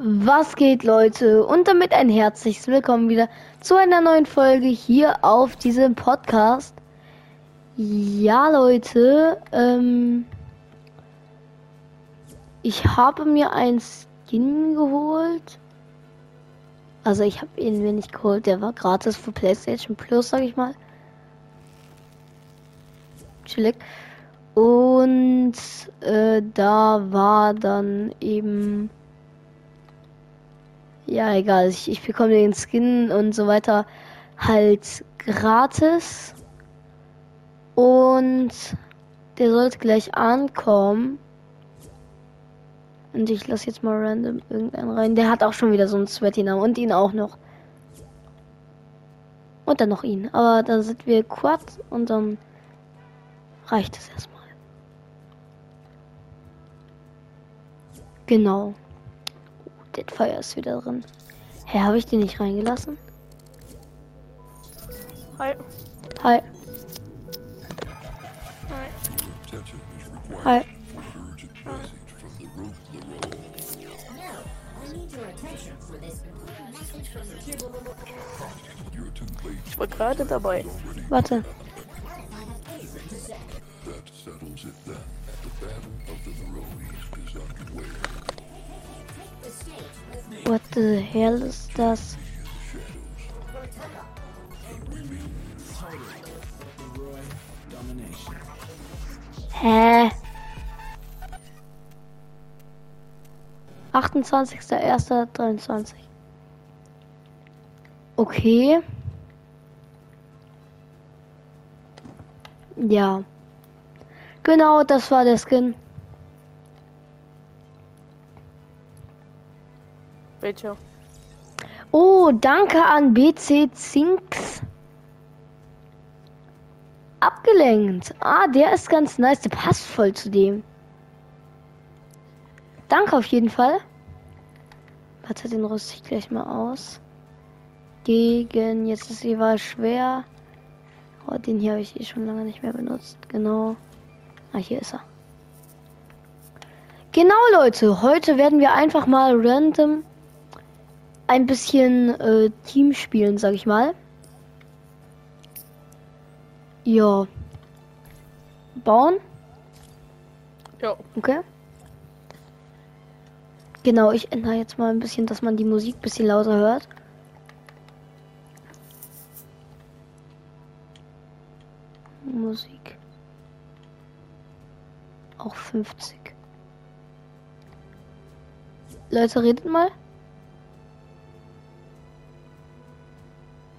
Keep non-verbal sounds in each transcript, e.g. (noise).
Was geht, Leute? Und damit ein herzliches Willkommen wieder zu einer neuen Folge hier auf diesem Podcast. Ja, Leute, ähm, ich habe mir ein Skin geholt. Also ich habe ihn mir nicht geholt, der war gratis für PlayStation Plus, sag ich mal. Chillig. Und äh, da war dann eben ja, egal. Ich, ich bekomme den Skin und so weiter halt gratis. Und der sollte gleich ankommen. Und ich lasse jetzt mal random irgendeinen rein. Der hat auch schon wieder so einen Sweaty-Namen. Und ihn auch noch. Und dann noch ihn. Aber dann sind wir Quad und dann reicht es erstmal. Genau. Deadfire ist wieder drin. Hä, habe ich den nicht reingelassen? Hi. Hi. Hi. Hi. Ich war gerade dabei. Warte. What the hell ist das? Hä? 28.01.23. Okay. Ja. Genau, das war der Skin. Welcher? Oh, danke an BC Zinks. Abgelenkt. Ah, der ist ganz nice. Der passt voll zu dem. Danke auf jeden Fall. Warte, den rüste ich gleich mal aus. Gegen, jetzt ist die Wahl schwer. Oh, den hier habe ich eh schon lange nicht mehr benutzt. Genau. Ah, hier ist er. Genau, Leute. Heute werden wir einfach mal random ein bisschen äh, Team spielen, sag ich mal. Ja. Bauen? Ja. Okay. Genau, ich ändere jetzt mal ein bisschen, dass man die Musik ein bisschen lauter hört. Musik. Auch 50. Leute, redet mal.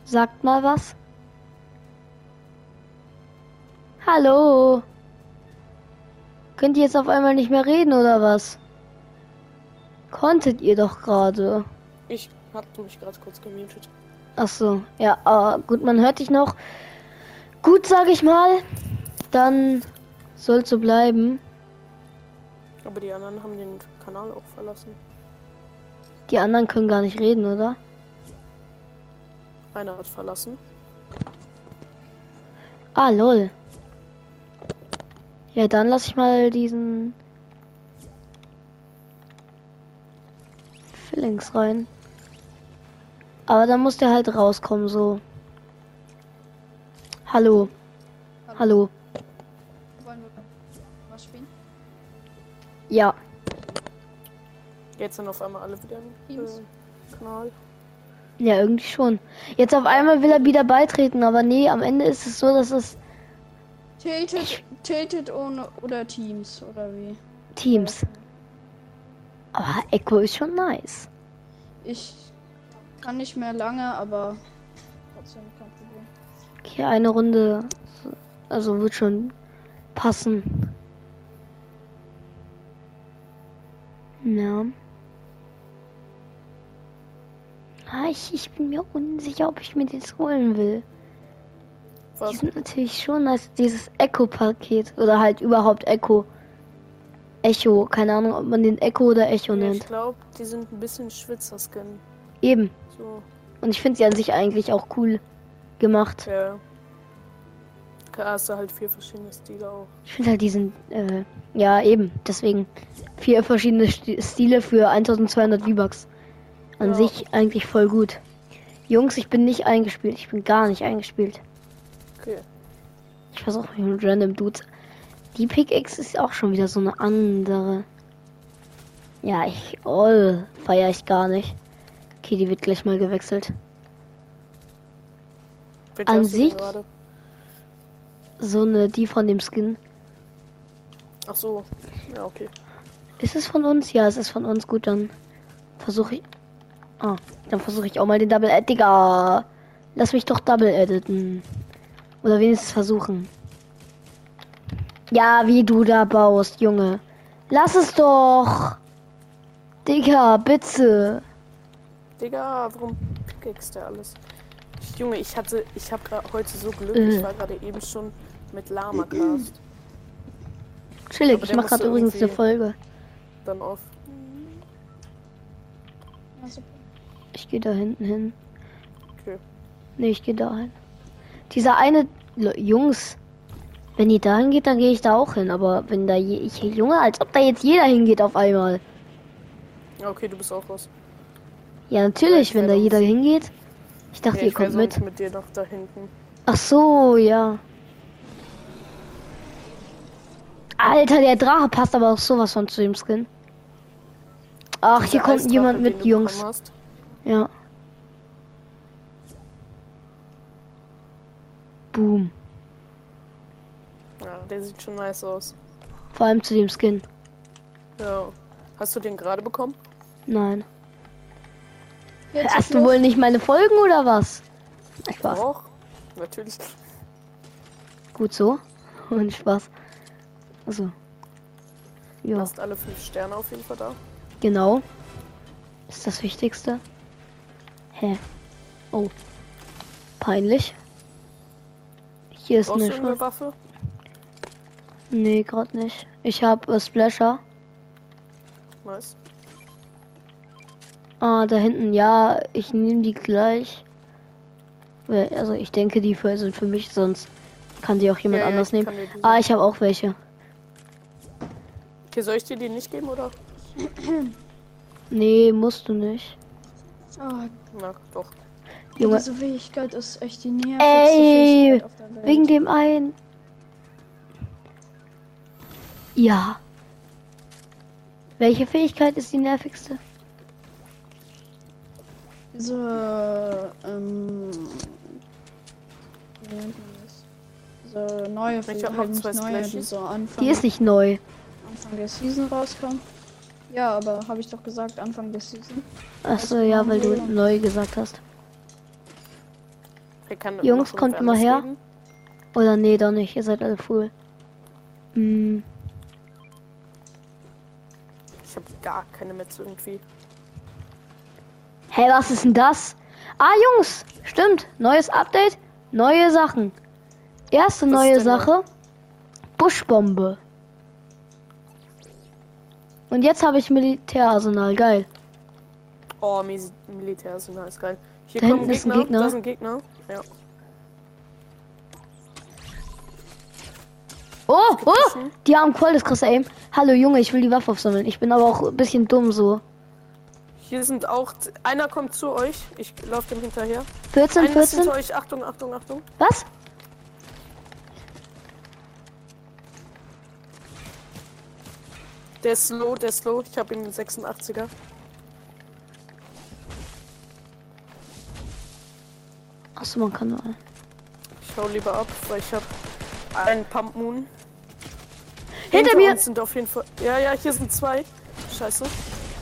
Sagt mal was. Hallo. Könnt ihr jetzt auf einmal nicht mehr reden oder was? Konntet ihr doch gerade. Ich hatte mich gerade kurz gemutet. Ach so, ja, aber gut, man hört dich noch. Gut, sag ich mal. Dann soll so bleiben. Aber die anderen haben den Kanal auch verlassen. Die anderen können gar nicht reden, oder? Einer hat verlassen. Ah, lol. Ja, dann lass ich mal diesen Fillings rein. Aber dann muss der halt rauskommen, so. Hallo. Hallo. Wollen wir was spielen? Ja. Jetzt sind auf einmal alle wieder im äh, Kanal. Ja, irgendwie schon. Jetzt auf einmal will er wieder beitreten, aber nee, am Ende ist es so, dass es Tilted, tilted ohne oder Teams oder wie? Teams. Aber Echo ist schon nice. Ich kann nicht mehr lange, aber trotzdem kein Problem. Okay, eine Runde. Also wird schon passen. Ja. Ah, ich, ich bin mir unsicher, ob ich mir das holen will. Die Was? sind natürlich schon nice. Dieses Echo-Paket. Oder halt überhaupt Echo. Echo. Keine Ahnung, ob man den Echo oder Echo ich nennt. glaube, die sind ein bisschen Schwitzer-Skin. Eben. So, Und ich finde sie an sich eigentlich auch cool gemacht. ja. Da hast du halt vier verschiedene Stile auch. Ich finde halt diesen, äh, ja eben, deswegen vier verschiedene Sti- Stile für 1200 V-Bucks. An Ja. sich eigentlich voll gut. Jungs, ich bin nicht eingespielt. Ich bin gar nicht eingespielt. Okay. Ich versuche mich mit random Dudes. Die Pickaxe ist auch schon wieder so eine andere. Ja, ich, oh, feier ich gar nicht. Okay, die wird gleich mal gewechselt. Welche An sich-? So eine, die von dem Skin. Ach so. Ja, okay. Ist es von uns? Ja, es ist von uns. Gut, dann versuche ich. Ah, dann versuche ich auch mal den Double Edit. Digga, lass mich doch Double editen. Oder wenigstens versuchen. Ja, wie du da baust, Junge. Lass es doch. Digga, bitte. Digga, warum pickaxe der alles? Junge, ich hatte, ich habe heute so Glück. Äh. Ich war gerade eben schon mit Lama Cast. Chillig, ich mache gerade übrigens eine Folge. Dann auf. Also, Ich gehe da hinten hin. Okay. Nee, ich gehe da hin. Dieser eine Le- Jungs, wenn ihr da hingeht, dann gehe ich da auch hin. Aber wenn da je, ich, Junge, als ob da jetzt jeder hingeht auf einmal. Ja, okay, du bist auch raus. Ja, natürlich, wenn da jeder hingeht. Ich dachte, Ja, ihr ich wäre kommt mit. mit dir noch da hinten. Ach so, ja. Alter, der Drache passt aber auch sowas von zu dem Skin. Ach, hier kommt jemand mit Jungs. hast. Ja. Boom. Ja, der sieht schon nice aus. Vor allem zu dem Skin. Ja. Hast du den gerade bekommen? Nein. jetzt Hast du wohl nicht meine Folgen oder was? Spaß. Auch. Natürlich. Gut so. (laughs) Und Spaß. Also. Du Ja, hast alle fünf Sterne auf jeden Fall da. genau. Ist das Wichtigste. Hä? Oh. Peinlich. Hier ist eine Schrift. Waffe? Nee, gerade nicht. Ich habe äh, Splasher. Nice. Ah, da hinten, ja, ich nehme die gleich. Also ich denke, die für, sind für mich, sonst kann die auch jemand Ja, ja, anders ich nehmen. Ah, ich habe auch welche. Okay, soll ich dir die nicht geben oder? Nee, musst du nicht. Ah, Na, doch. Junge, diese Fähigkeit ist echt die nervigste Ey, Fähigkeit auf der Welt. wegen dem einen. Ja. Welche Fähigkeit ist die nervigste? Diese, ähm? Diese neue Fähigkeit, zwei neue, die so Anfang, Die ist nicht neu. Anfang der Season rauskam. Ja, aber habe ich doch gesagt, Anfang der Season. Achso, ja, weil du neu gesagt hast. Jungs, kommt mal her. reden? Oder nee, doch nicht. Ihr seid alle full. Hm. Ich habe gar keine Metze irgendwie. Hä, was ist denn das? Ah, Jungs, stimmt. Neues Update, neue Sachen. Erste Was neue? Sache. Buschbombe. Und jetzt habe ich Militärarsenal, geil. Oh, Mil Militärarsenal ist geil. Hier Da kommen hinten ist ein Gegner. Da ist ein Gegner. Ja. Oh, oh, die haben voll das krasse Aim. Hallo Junge, ich will die Waffe aufsammeln. Ich bin aber auch ein bisschen dumm so. Hier sind auch. Einer kommt zu euch. Ich laufe dem hinterher. 14, Einer ist 14? hinter euch. Achtung, Achtung, Achtung. Was? Der ist slow, der ist slow. Ich habe ihn in 86er. Achso, man kann nur. Ich hau lieber ab, weil ich habe einen Pump Moon. Hinter mir! sind auf jeden Fall. Ja, ja, hier sind zwei. Scheiße.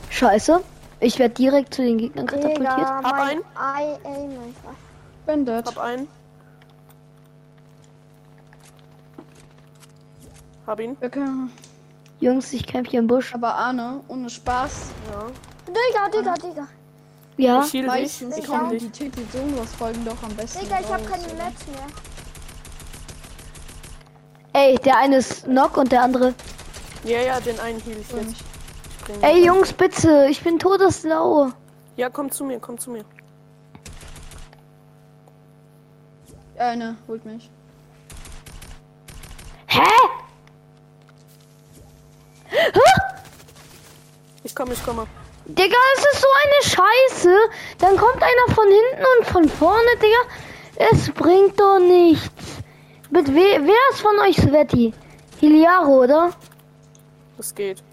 Scheiße. Ich werde direkt zu den Gegnern katapultiert. Digga, Hab mein Ei, ey. Bin dead. Hab einen. Hab ihn. Wir können, Jungs, ich kämpfe hier im Busch. aber Arne, ohne Spaß, Ja. Digga, Digga, Digga. Ja, Ich meistens Ich heal die. Titel Sonos Folgen doch am besten Digga, ich hab raus, keine? Metz mehr. ey, der eine ist Knock und der andere. Ja, ja, den einen heal ich jetzt. Ey. Jungs, bitte. Ich bin todeslau. Ja, komm zu mir, komm zu mir. Eine holt mich. Ich komme, ich komme. Digga, es ist so eine Scheiße. Dann kommt einer von hinten und von vorne, Digga. Es bringt doch nichts. Mit we wer ist von euch Sveti? Hiliaro, oder? Es geht.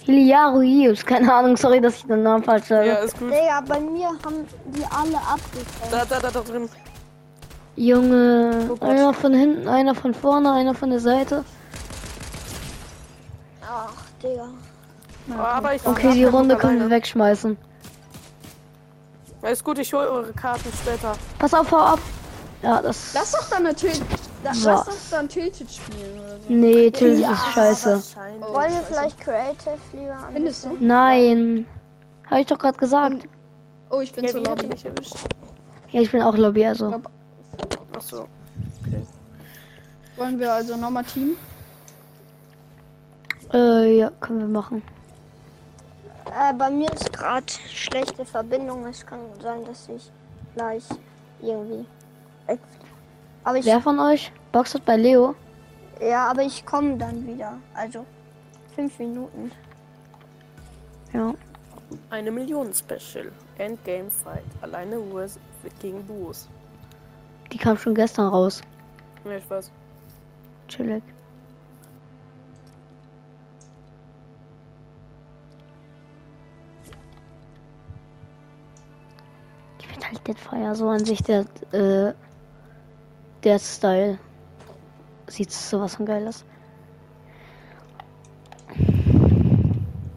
Hiliaro Ius. Keine Ahnung, sorry, dass ich den Namen falsch sage. Ja, ist gut. Digga, bei mir haben die alle abgekriegt. Da, da, da, da drin. Junge, Oh einer von hinten, einer von vorne, einer von der Seite. Ach, Digga. Oh, aber ich Okay, die Runde können wir wegschmeißen. Ist gut, ich hole eure Karten später. Pass auf, hau ab. Ja, das. Lass doch dann natürlich. Da, Was? lass doch dann Tilted spielen oder so. Nee, Till ist scheiße. Oh, Wollen wir vielleicht Creative lieber an? Findest du? Nein. Habe ich doch gerade gesagt. Oh, ich bin Ja, zu Lobby. erwischt? Ja, ich bin auch Lobby, also. glaub- Achso. Wollen wir also nochmal Team? Äh, ja, können wir machen. Äh, bei mir ist gerade schlechte Verbindung. Es kann sein, dass ich gleich irgendwie. Aber ich, Wer von euch boxt bei Leo? ja, aber ich komme dann wieder. Also fünf Minuten. Ja. Eine Million Special. Endgame Fight. Alleine Wars gegen Duos. Die kam schon gestern raus. Ja, ich weiß. Chillig. Feier so an sich der, äh, der Style. Sieht sowas von geil aus.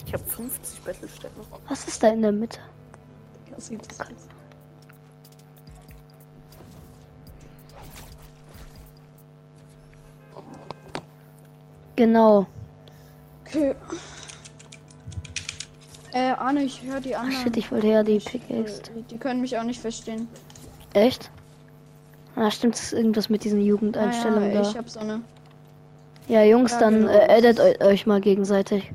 Ich habe 50 Battlestätten. Was ist da in der Mitte? Das sieht das aus. Genau. Okay. Äh, Arne, ich höre die Ach anderen. shit, ich wollte ja die Pickaxe. Die, die können mich auch nicht verstehen. Echt? Ah, stimmt, es ist irgendwas mit diesen Jugendeinstellungen Ah, ja, da. ich hab so eine. Ja, Jungs, Ja, dann äh, addet eu euch mal gegenseitig.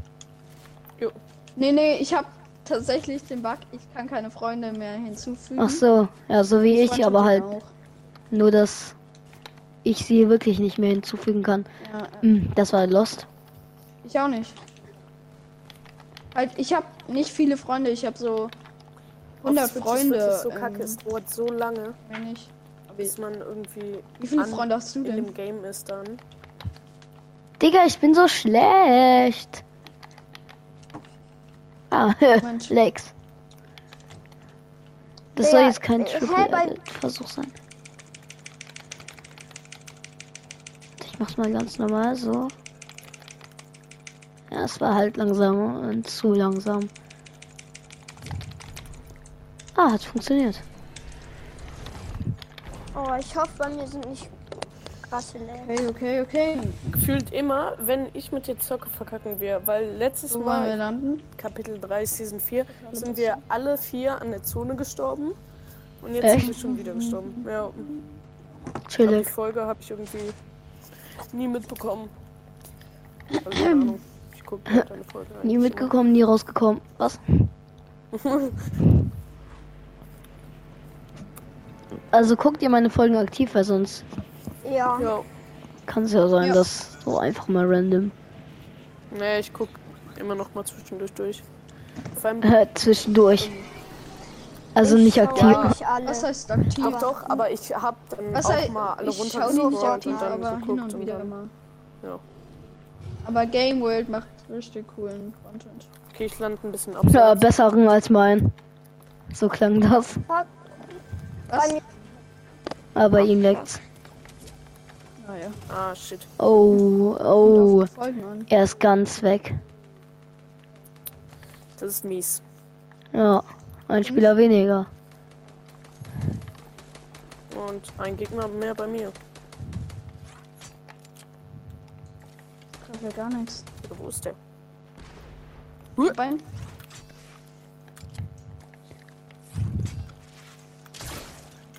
Jo. Nee, nee, ich hab tatsächlich den Bug, ich kann keine Freunde mehr hinzufügen. Ach so, ja, so wie ich, Freundschaft aber halt auch. nur, dass ich sie wirklich nicht mehr hinzufügen kann. Ja, äh, Hm, das war Lost. ich auch nicht. Halt, ich hab nicht viele Freunde, ich hab so 100 Auf Switch Freunde. So ähm, kacke. Es dauert so lange, wenn ich. Bis man irgendwie Wie viele an- Freunde hast du in denn? dem Game ist dann. Digga, ich bin so schlecht. Ah, (laughs) Mensch. Lex. Das Digga, soll jetzt kein äh, Versuch sein. Ich mach's mal ganz normal so. Ja, es war halt langsam und zu langsam. Ah, hat funktioniert. Oh, ich hoffe, bei mir sind nicht krasse. Okay, okay, okay. Gefühlt immer, wenn ich mit dir zocke, verkacken wir. Weil letztes Wo wollen wir Mal, landen? Kapitel 3, Season 4, sind wir alle vier an der Zone gestorben. Und jetzt Echt? sind wir schon wieder gestorben. Ja, aber die Chillig. Folge habe ich irgendwie nie mitbekommen. (laughs) Folge Nie mitgekommen, nie rausgekommen. Was? (laughs) Also guckt ihr meine Folgen aktiv, weil sonst Ja. kann es ja sein, Ja. dass so einfach mal random nee, ich guck immer noch mal zwischendurch durch. Vor allem äh, (laughs) zwischendurch. Also Ich nicht aktiv. eigentlich alle. Was heißt aktiv? Doch, doch, aber ich hab dann Was auch heißt, mal alle ich schau die nicht aktiv, und dann aber hin geguckt und und wieder dann, immer. ja. Aber Game World macht richtig coolen Content. Okay, ich lande ein bisschen Ja, abseits. besseren als mein. So klang das. Was? Aber ihm leckt's. Naja. Ah, shit. Oh, oh. Er ist ganz weg. Das ist mies. Ja, ein Spieler weniger. Und ein Gegner mehr bei mir. Das ja gar nichts. Wo ist der? Bein.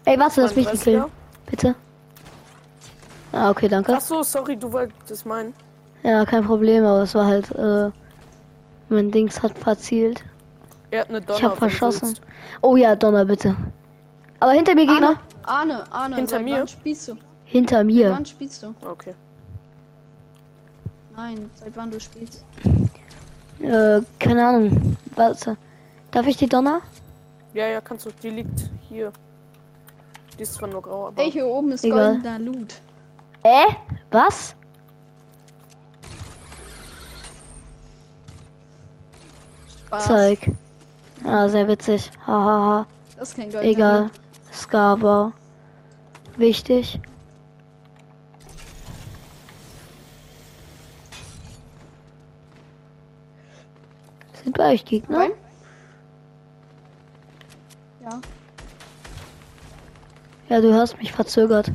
Ey, warte, lass mich nicht 32er? killen. Bitte. Ah, okay, danke. Ach so, sorry, du wolltest meinen. Ja, kein Problem, aber es war halt, äh, mein Dings hat verzielt. Er hat eine Donner Ich hab verschossen. Oh ja, Donner, bitte. Aber hinter mir Gegner. Arne, Arne, Arne. Hinter mir? wann spielst du? Hinter mir. Wann spielst du? Okay. Nein, seit wann du spielst? Äh, keine Ahnung. Warte. Darf ich die Donner? Ja, ja, kannst du. Die liegt hier. Die ist zwar nur grau, aber. Ey, hier oben ist Egal. goldener Loot. Äh? Was? Spaß. Zeig. Ah, sehr witzig. Hahaha. Das ist kein goldener Egal. Skarbau. Wichtig. Bei euch Gegner? Nein? Ja. Ja, du hast mich verzögert.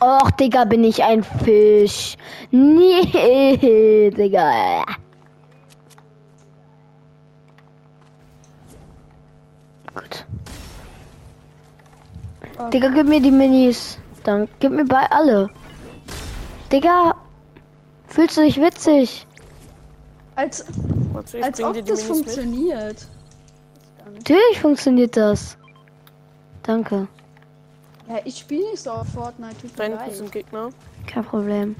Och, Digga, bin ich ein Fisch. Nee, (laughs) Digga. Gut. Oh. Digga, gib mir die Minis. Dann gib mir bei alle. Digga, fühlst du dich witzig? Als, Warte, als ob das funktioniert. Natürlich funktioniert das. Danke. Ja, ich spiele nicht so auf Fortnite. Tut mir hinten leid. sind Gegner. Kein Problem.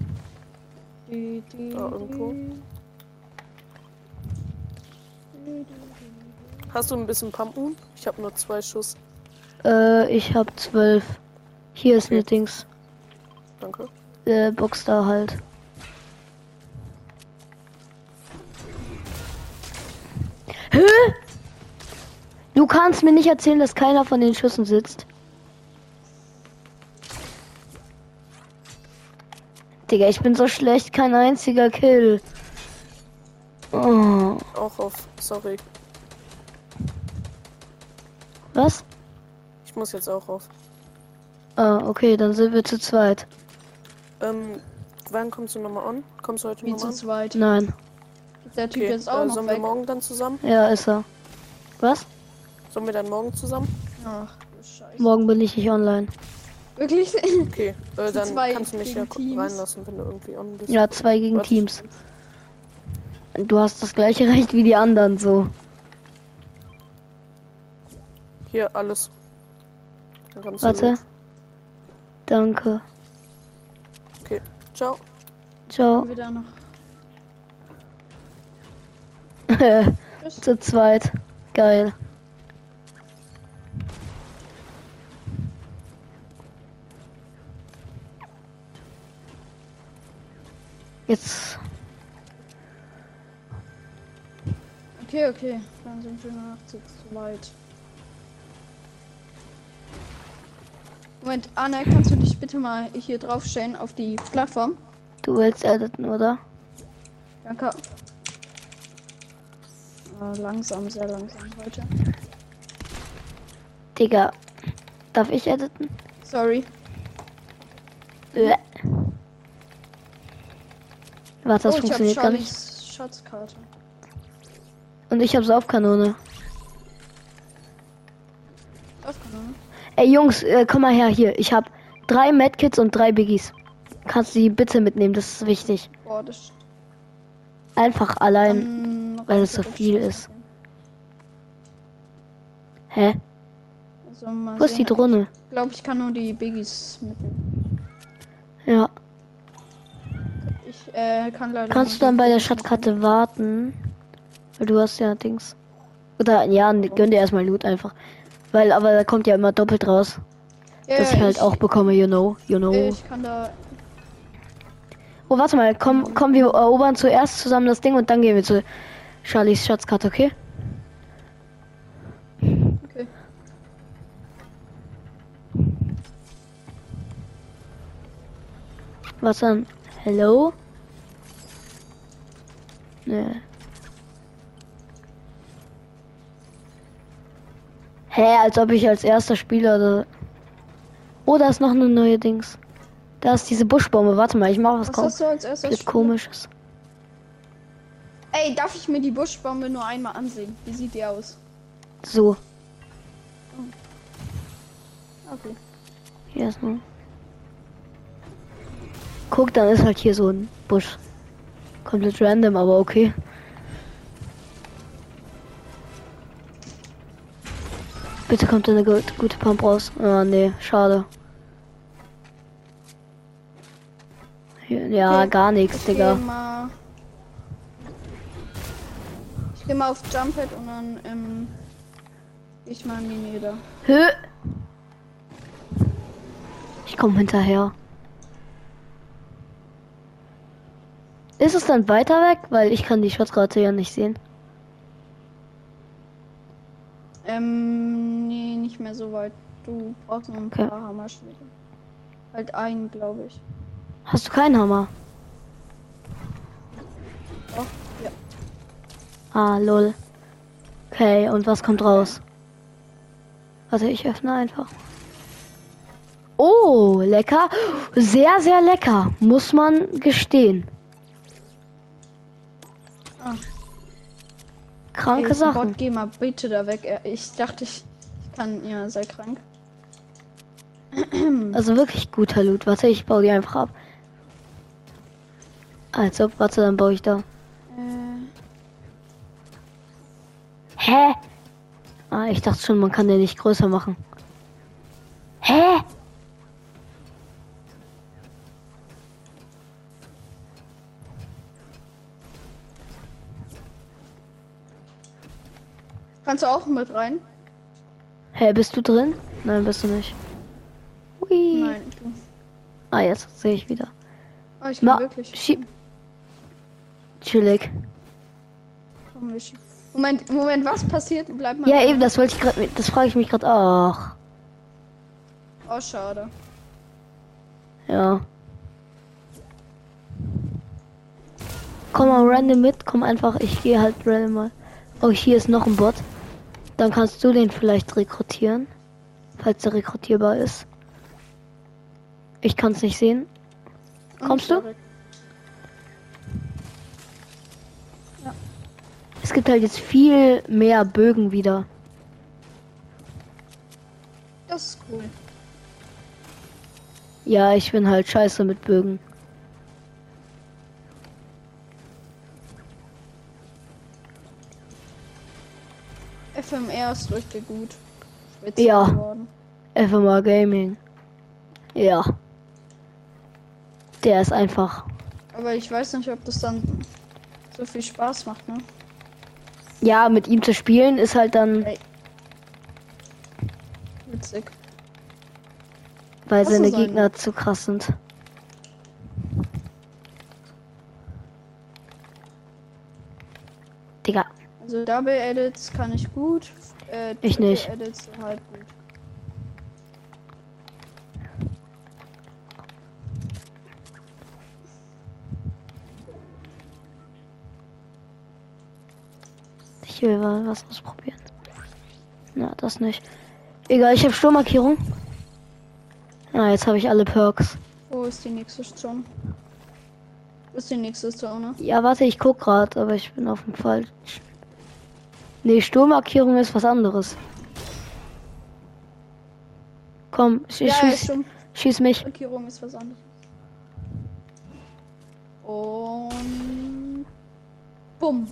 Die, die, Da irgendwo. die. Hast du ein bisschen Pumpen? Ich habe nur zwei Schuss. Äh, ich hab zwölf. Hier ist Okay. eine Dings. Danke. Äh, Box da halt. Hä? Du kannst mir nicht erzählen, dass keiner von den Schüssen sitzt. Digga, ich bin so schlecht, kein einziger Kill. Oh, Auch auf. Sorry. was? Ich muss jetzt auch auf. Ah, okay, dann sind wir zu zweit. Ähm, wann kommst du nochmal on? Kommst du heute Wie nochmal zu zweit. Nein. Ist der Typ Okay. jetzt auch Äh, noch sollen wir weg? morgen dann zusammen? Ja, ist er. Was? Sollen wir dann morgen zusammen? Ach, Scheiße. Morgen bin ich nicht online. Wirklich? Okay. (laughs) Äh, dann zwei kannst du mich ja gegen Teams. reinlassen, wenn du irgendwie on bist. Ja, zwei gegen Warte. Teams. Du hast das gleiche (laughs) Recht wie die anderen, so. Hier, alles. Dann kannst du Warte. los. Danke. Ciao. Ciao. Wieder noch. (laughs) Zu zweit. Geil. Jetzt. Okay, okay. Dann sind wir noch zu zweit. Moment, Anna, kannst du dich bitte mal hier draufstellen auf die Plattform? Du willst editen, oder? Danke. Äh, langsam, sehr langsam heute. Digga. Darf ich editen? Sorry. Bäh. Warte, das oh, funktioniert gar nicht. Schatzkarte. Und ich hab Saufkanone. Aufgenommen. Ey Jungs, äh, komm mal her hier. Ich hab drei Medkits und drei Biggies. Kannst du die bitte mitnehmen, das ist wichtig. Boah, das. Einfach allein. Dann weil es so viel ist. Hä? Also, Wo ist die sehen. Drohne? Ich glaube, ich kann nur die Biggies mitnehmen. Ja. Ich äh, kann leider. Kannst du dann bei der Schatzkarte warten? Weil du hast ja Dings. Oder ja, gönn dir erstmal Loot einfach. Weil, aber da kommt ja immer doppelt raus. Ja, dass ich halt ich, auch bekomme, you know, you know. Ich kann da. Oh, warte mal, komm, komm, wir erobern zuerst zusammen das Ding und dann gehen wir zu Charlies Schatzkarte, okay? Okay. Was dann? Hello? Nee. Hä, als ob ich als erster Spieler. Da... Oh, da ist noch eine neue Dings. Da ist diese Buschbombe. Warte mal, ich mache was, Was kom hast du als erstes? jetzt komisches. Ey, darf ich mir die Buschbombe nur einmal ansehen? Wie sieht die aus? So, Okay. hier ist nur. Guck, dann ist halt hier so ein Busch. Komplett random, aber okay. Bitte kommt eine gut, gute Pump raus. Ah, nee, schade. Ja, Okay. gar nichts, Ich Digga. mal. Ich gehe mal auf Jumphead und dann ähm, geh ich mal in die Nieder. Hö. Ich komme hinterher. Ist es dann weiter weg? Weil ich kann die Schutzkarte ja nicht sehen. Ähm, nicht mehr so weit. Du brauchst noch ein Okay. paar Hammerschläge. Halt einen, glaube ich. Hast du keinen Hammer? Oh, ja. Ah, lol. Okay, und was kommt raus? Warte, ich öffne einfach. Oh, lecker. Sehr, sehr lecker. Muss man gestehen. Ah. Kranke Ey, Sachen. Bot, geh mal bitte da weg. Ich dachte, ich kann. Ja, sei krank. (clears throat) Also wirklich guter Loot. Warte, ich baue die einfach ab. Also, warte, dann baue ich da. Äh, Hä? Ah, ich dachte schon, man kann den nicht größer machen. Hä? kannst du auch mit rein? Hä, bist du drin? Nein, bist du nicht. Hui. Nein. Du. Ah, jetzt sehe ich wieder. Oh, ich Ma wirklich. schieb. Chillig. Moment, Moment, was passiert? Bleib mal. Ja, dran. eben, das wollte ich gerade. Das frage ich mich gerade. Ach, Oh, schade. ja. Komm mal random mit, komm einfach. Ich gehe halt random mal. Oh, hier ist noch ein Bot. Dann kannst du den vielleicht rekrutieren. Falls er rekrutierbar ist. Ich kann es nicht sehen. Kommst du? zurück. Es gibt halt jetzt viel mehr Bögen wieder. Das ist cool. Ja, ich bin halt scheiße mit Bögen. FMR ist richtig gut. Spitze Ja. geworden. FMA Gaming. Ja. Der ist einfach. Aber ich weiß nicht, ob das dann so viel Spaß macht, ne? Ja, mit ihm zu spielen ist halt dann, Ey. Witzig. weil Was seine ist ein- Gegner zu krass sind. Digga, Also Double Edits kann ich gut. Äh, Ich nicht. Edits halt gut. ich will mal was ausprobieren. Na, das nicht. Egal, ich habe Sturmmarkierung. Ah, jetzt habe ich alle Perks. Wo ist die nächste Zone? Wo ist die nächste Zone? Ja, warte, ich guck grad, aber ich bin auf dem falschen. Nee, Sturmmarkierung ist was anderes. Komm, sch Ja, schieß, schon. schieß mich. Markierung ist was anderes. Und. Bumm.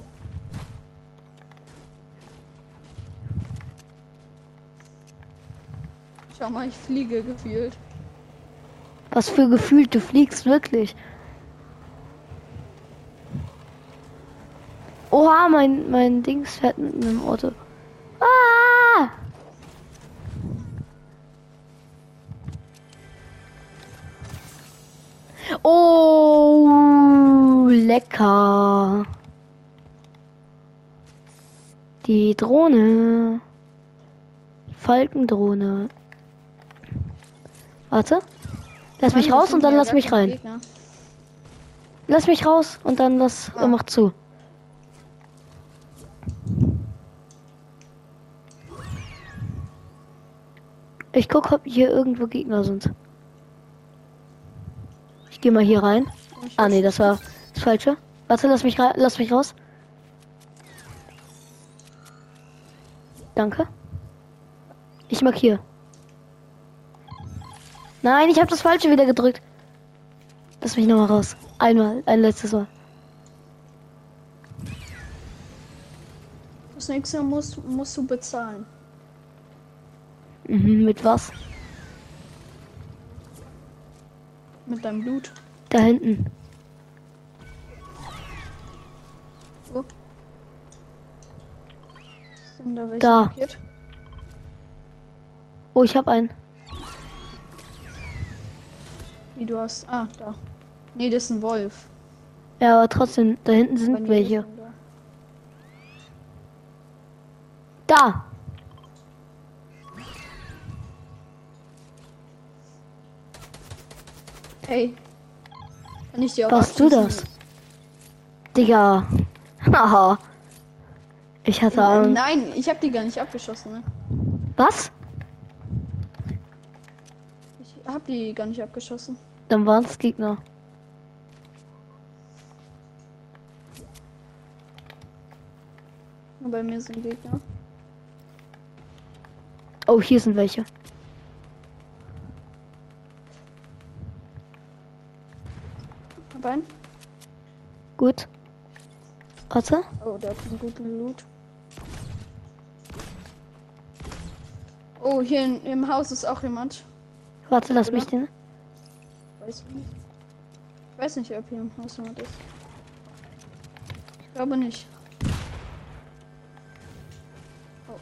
Schau mal, ich fliege gefühlt. Was für Gefühl, du fliegst wirklich. Oha, mein, mein Dings fährt mit einem Auto. Ah! Oh, lecker. Die Drohne. Falkendrohne. Warte. Lass mich raus und dann lass mich rein. Lass mich raus und dann lass Ah. mach zu. Ich guck, ob hier irgendwo Gegner sind. Ich gehe mal hier rein. Ah nee, das war das falsche. Warte, lass mich lass mich raus. Danke. Ich markiere. Nein, ich habe das falsche wieder gedrückt. Lass mich nochmal raus. Einmal, ein letztes Mal. Das nächste musst, musst du bezahlen. Mhm, mit was? Mit deinem Blut. Da hinten. Wo? Sind da Da. Oh, ich hab einen. Wie du hast. Ah, da. Nee, das ist ein Wolf. Ja, aber trotzdem, da hinten sind welche. da. Da! Hey. Kann ich dir auch Warst du das? Digga. Haha. Ich hatte Angst. Nein, ich habe die gar nicht abgeschossen. Ne? Was? Ich habe die gar nicht abgeschossen. Dann waren es Gegner. Bei mir sind Gegner. Oh, hier sind welche. Hab einen. Gut. Warte. Oh, der hat einen guten Loot. Oh, hier in, im Haus ist auch jemand. Warte, lass Oder? mich den. Weiß ich nicht. Ich weiß nicht, ob hier im Haus jemand ist. Ich glaube nicht. Oh.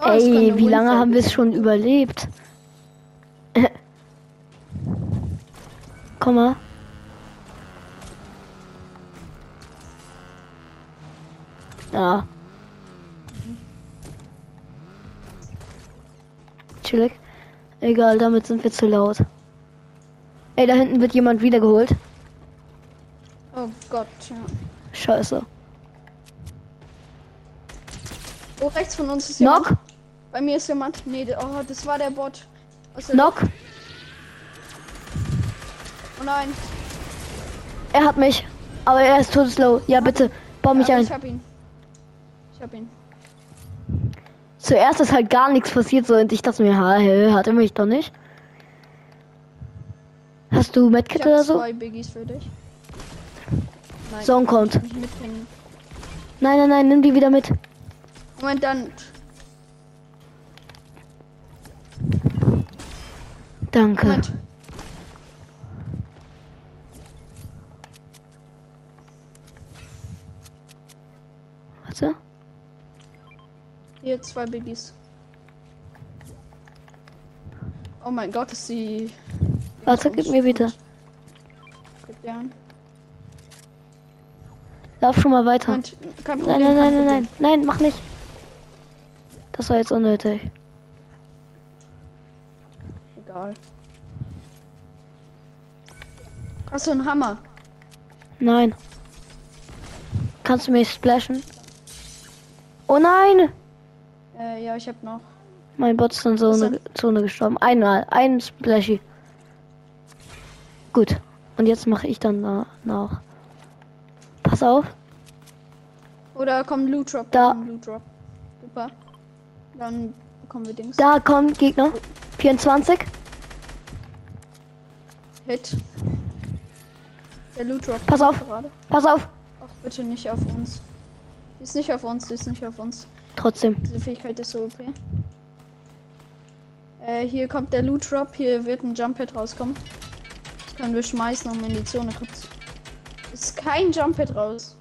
Oh, Ey, wie lange haben wir es schon überlebt? Komm mal. Ja. Chillig. Egal, damit sind wir zu laut. Ey, da hinten wird jemand wiedergeholt. Oh Gott, ja. Scheiße. Oh, rechts von uns ist jemand. Knock, Bei mir ist jemand. Nee, oh, das war der Bot. Aus der knock. Nein. Er hat mich. Aber er ist todeslow. Ja, bitte, bau mich Ja, ein. Ich hab ihn. Ich hab ihn. Zuerst ist halt gar nichts passiert so und ich dachte mir, ha, hä, hat er mich doch nicht. Hast du Medkit oder so? zwei Biggies für dich. Nein, Zone kommt. Nein, nein, nein, nimm die wieder mit. Moment, dann. Danke. Moment. Warte. Hier zwei Biggies. Oh mein Gott, ist die. Warte, gib mir bitte. Gib dir an. Lauf schon mal weiter. Problem. Nein, nein, nein, nein, nein, nein, mach nicht. Das war jetzt unnötig. Egal. Hast du einen Hammer? Nein. Kannst du mich splashen? Oh nein! Äh, ja, ich hab noch. Mein Bot ist in eine Zone gestorben. Einmal, ein Splashy. Gut. Und jetzt mache ich dann na- nach. Pass auf. Oder kommt Loot Drop? Da. kommt Loot Drop. Super. Dann bekommen wir Dings. Da kommt Gegner. 24. Hit. Der Loot Drop. Pass auf. Gerade. Pass auf. Ach, bitte nicht auf uns. Ist nicht auf uns, ist nicht auf uns. Trotzdem. Diese Fähigkeit ist so OP. Äh, hier kommt der Loot Drop, hier wird ein Jump Pad rauskommen. Das können wir schmeißen, um in die Zone kurz. Ist kein Jump Pad raus.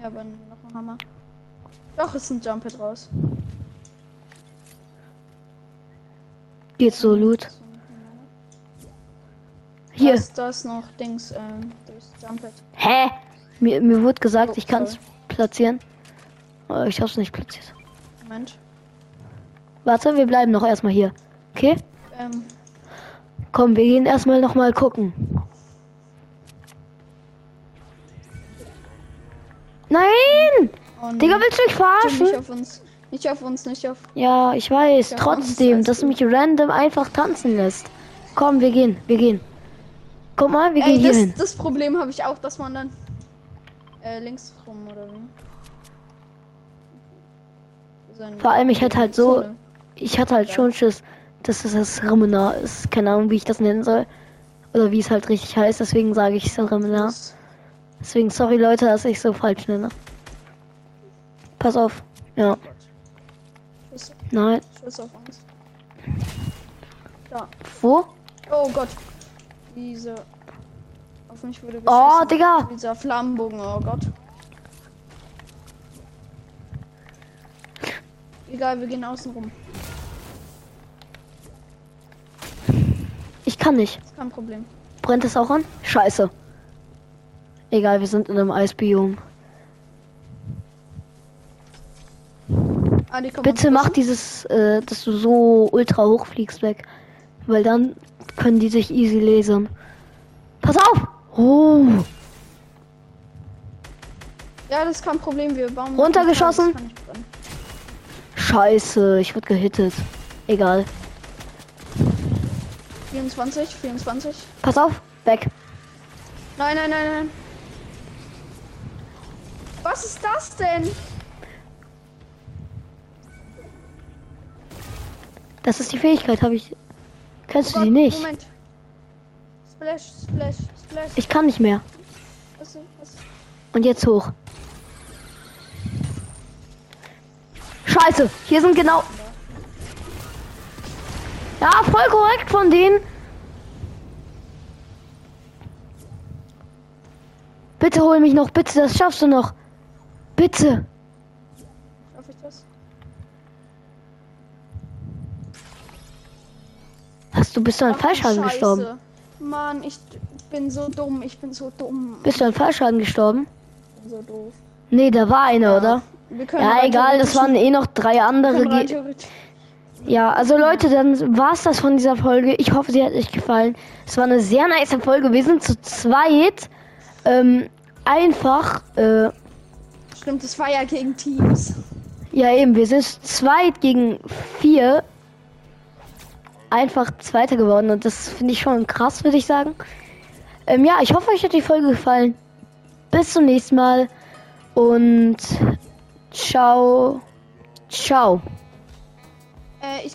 Ja, aber noch ein Hammer. Doch, ist ein Jump Pad raus. Geht so Loot. Hier. Da ist, da ist noch Dings, ähm, da ist Jump Pad. Hä? Mir, mir wurde gesagt, Oh, ich kann es platzieren. Aber ich hab's nicht platziert. Moment. Warte, wir bleiben noch erstmal hier. Okay? Ähm, Komm, wir gehen erstmal noch mal gucken. Nein! oh Digga, willst du mich Nicht verarschen? auf uns. Nicht auf uns, nicht auf. Ja, ich weiß. Ja, Trotzdem, dass du mich random einfach tanzen lässt. Komm, wir gehen, wir gehen. Guck mal, wir Ey, gehen hier das, hin. das Problem habe ich auch, dass man dann äh, links rum oder wie? So Vor allem, ich hätte halt so, Zone. ich hatte halt schon Schiss, dass es das Reminar ist. Keine Ahnung, wie ich das nennen soll. Oder wie es halt richtig heißt, deswegen sage ich es Reminar. Das- Deswegen sorry Leute, dass ich so falsch nenne. Pass auf. Ja. Nein. Schuss auf uns. Da. Wo? Oh Gott. Diese. Auf mich wurde Oh. Digga. Dieser Flammenbogen, oh Gott. Egal, wir gehen außen rum. Ich kann nicht. Ist kein Problem. Brennt es auch an? Scheiße. Egal, wir sind in einem Eisbiom. Ah, Bitte mach dieses, äh, dass du so ultra hoch fliegst weg. Weil dann können die sich easy lesen. Pass auf! Oh, Ja, das ist kein Problem. Wir bauen. Runtergeschossen? Scheiße, ich wurde gehittet. Egal. 24, 24. Pass auf, weg. Nein, nein, nein, nein. Was ist das denn? Das ist die Fähigkeit, habe ich. Kennst Oh du die Gott, nicht? Moment. Splash, splash, splash. Ich kann nicht mehr. Was, was? Und jetzt hoch. Scheiße, hier sind genau. Ja, voll korrekt von denen. Bitte hol mich noch, bitte, das schaffst du noch. Bitte. Darf ich das? Hast du bist du an Scheiße. gestorben? Mann, ich bin so dumm. Ich bin so dumm. Bist du an Fallschaden gestorben? Ich bin so doof. Nee, da war einer, oder? Wir können Ja, egal, das waren eh noch drei andere. Ja, also Leute, dann war's das von dieser Folge. Ich hoffe, sie hat euch gefallen. Es war eine sehr nice Folge. Wir sind zu zweit. Ähm, einfach, äh, Stimmt, das war ja gegen Teams. ja eben, wir sind zu zweit gegen vier einfach Zweiter geworden und das finde ich schon krass, würde ich sagen. Ähm, ja, ich hoffe, euch hat die Folge gefallen. Bis zum nächsten Mal und ciao. Ciao. Äh,